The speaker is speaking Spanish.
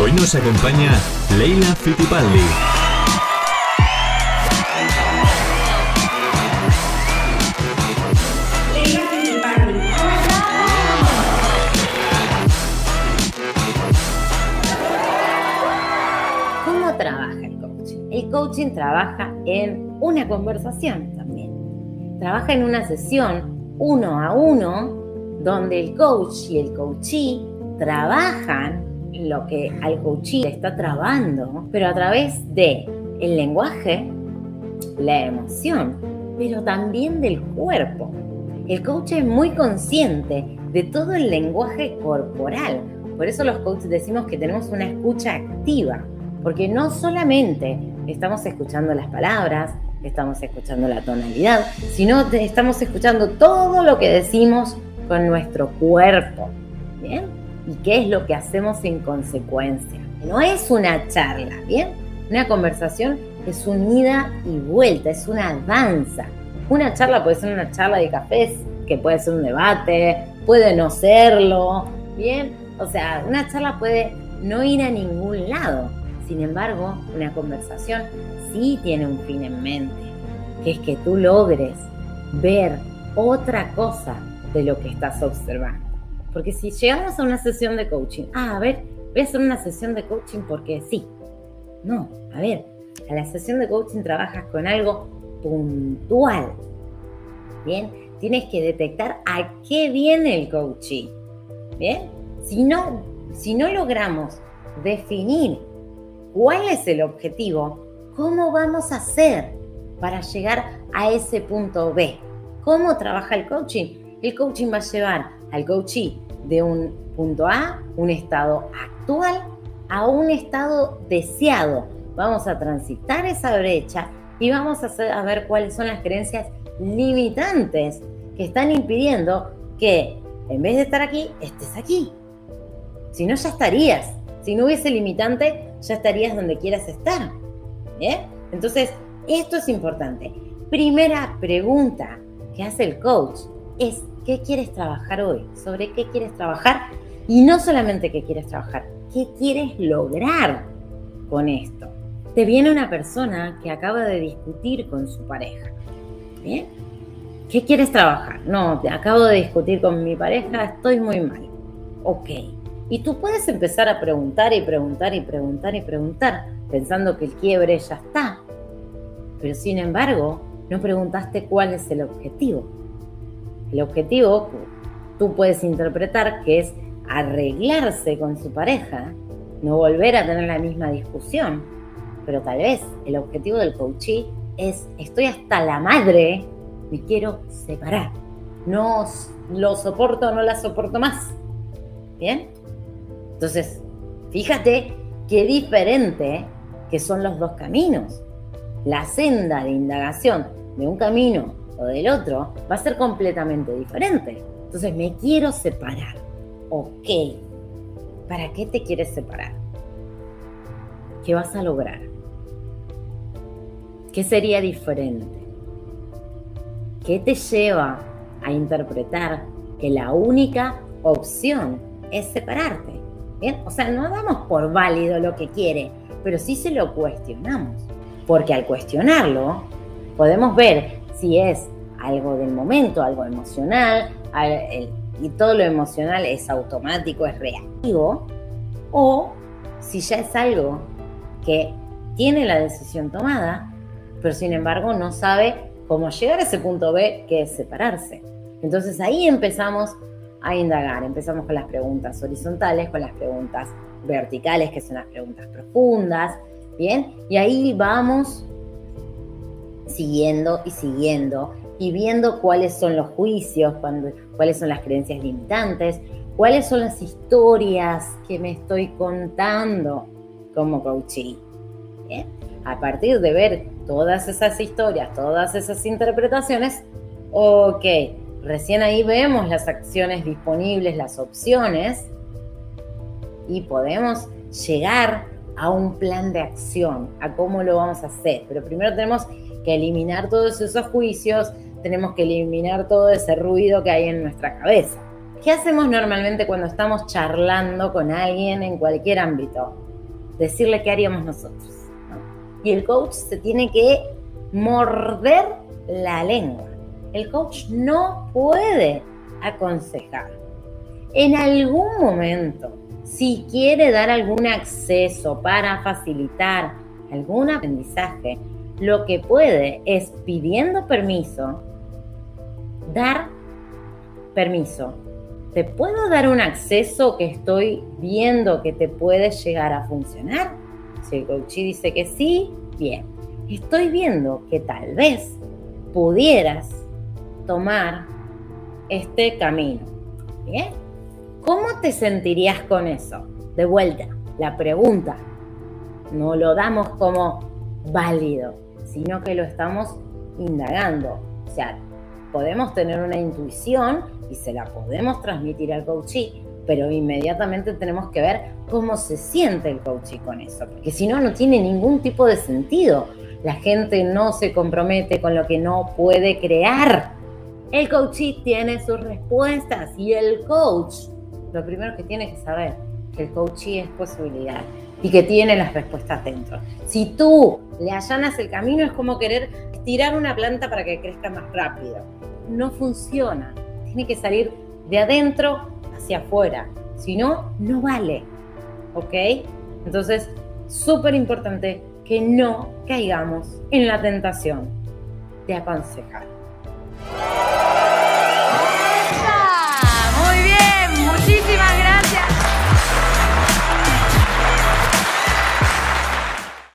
Hoy nos acompaña Leila Fittipaldi. ¿Cómo trabaja el coaching? El coaching trabaja en una conversación también. Trabaja en una sesión uno a uno donde el coach y el coachee trabajan lo que al coachee le está trabando, pero a través de el lenguaje, la emoción, pero también del cuerpo. El coach es muy consciente de todo el lenguaje corporal. Por eso los coaches decimos que tenemos una escucha activa, porque no solamente estamos escuchando las palabras, estamos escuchando la tonalidad, sino estamos escuchando todo lo que decimos con nuestro cuerpo. ¿Bien? ¿Y qué es lo que hacemos en consecuencia? No es una charla, ¿bien? Una conversación es un ida y vuelta, es una danza. Una charla puede ser una charla de cafés, que puede ser un debate, puede no serlo, ¿bien? O sea, una charla puede no ir a ningún lado. Sin embargo, una conversación sí tiene un fin en mente, que es que tú logres ver otra cosa de lo que estás observando. Porque si llegamos a una sesión de coaching, ah, a ver, voy a hacer una sesión de coaching porque sí. No, a ver, a la sesión de coaching trabajas con algo puntual. Bien, tienes que detectar a qué viene el coaching. Bien, si no, si no logramos definir cuál es el objetivo, ¿cómo vamos a hacer para llegar a ese punto B? ¿Cómo trabaja el coaching? El coaching va a llevar al coachee de un punto A, un estado actual, a un estado deseado. Vamos a transitar esa brecha y vamos a, ver cuáles son las creencias limitantes que están impidiendo que en vez de estar aquí, estés aquí. Si no, ya estarías. Si no hubiese limitante, ya estarías donde quieras estar. Entonces, esto es importante. Primera pregunta que hace el coach es qué quieres trabajar hoy, sobre qué quieres trabajar y no solamente qué quieres trabajar, qué quieres lograr con esto. Te viene una persona que acaba de discutir con su pareja. ¿Bien? ¿Qué quieres trabajar? No, te acabo de discutir con mi pareja, estoy muy mal. Ok. Y tú puedes empezar a preguntar y preguntar y preguntar y preguntar, pensando que el quiebre ya está. Pero sin embargo, no preguntaste cuál es el objetivo. El objetivo tú puedes interpretar que es arreglarse con su pareja, no volver a tener la misma discusión, pero tal vez el objetivo del coachee es estoy hasta la madre, me quiero separar, no lo soporto, no la soporto más. ¿Bien? Entonces, fíjate qué diferente que son los dos caminos. La senda de indagación de un camino o del otro va a ser completamente diferente. Entonces me quiero separar. Ok. ¿Para qué te quieres separar? ¿Qué vas a lograr? ¿Qué sería diferente? ¿Qué te lleva a interpretar que la única opción es separarte? O sea, no damos por válido lo que quiere, pero sí se lo cuestionamos. Porque al cuestionarlo, podemos ver si es algo del momento, algo emocional, y todo lo emocional es automático, es reactivo, o si ya es algo que tiene la decisión tomada, pero sin embargo no sabe cómo llegar a ese punto B que es separarse. Entonces ahí empezamos a indagar, empezamos con las preguntas horizontales, con las preguntas verticales, que son las preguntas profundas, ¿bien? Y ahí vamos siguiendo y siguiendo y viendo cuáles son los juicios, cuáles son las creencias limitantes, cuáles son las historias que me estoy contando como coachee. A partir de ver todas esas historias, todas esas interpretaciones, ok, recién ahí vemos las acciones disponibles, las opciones, y podemos llegar a un plan de acción, a cómo lo vamos a hacer. Pero primero tenemos que eliminar todos esos juicios, tenemos que eliminar todo ese ruido que hay en nuestra cabeza, ¿Qué hacemos normalmente cuando estamos charlando con alguien en cualquier ámbito? Decirle qué haríamos nosotros. Y el coach se tiene que morder la lengua. El coach no puede aconsejar. En algún momento, si quiere dar algún acceso para facilitar algún aprendizaje, lo que puede es pidiendo permiso, dar permiso. ¿Te puedo dar un acceso que estoy viendo que te puede llegar a funcionar? Si el coach dice que sí, bien. Estoy viendo que tal vez pudieras tomar este camino. ¿Bien? ¿Cómo te sentirías con eso? De vuelta, la pregunta. No lo damos como válido, sino que lo estamos indagando. O sea, podemos tener una intuición y se la podemos transmitir al coachee, pero inmediatamente tenemos que ver cómo se siente el coachee con eso, porque si no, no tiene ningún tipo de sentido. La gente no se compromete con lo que no puede crear. El coachee tiene sus respuestas y el coach lo primero que tiene que saber que el coaching es posibilidad y que tiene las respuestas dentro. Si tú le allanas el camino es como querer tirar una planta para que crezca más rápido. No funciona. Tiene que salir de adentro hacia afuera. Si no, no vale. ¿Ok? Entonces, súper importante que no caigamos en la tentación de aconsejar.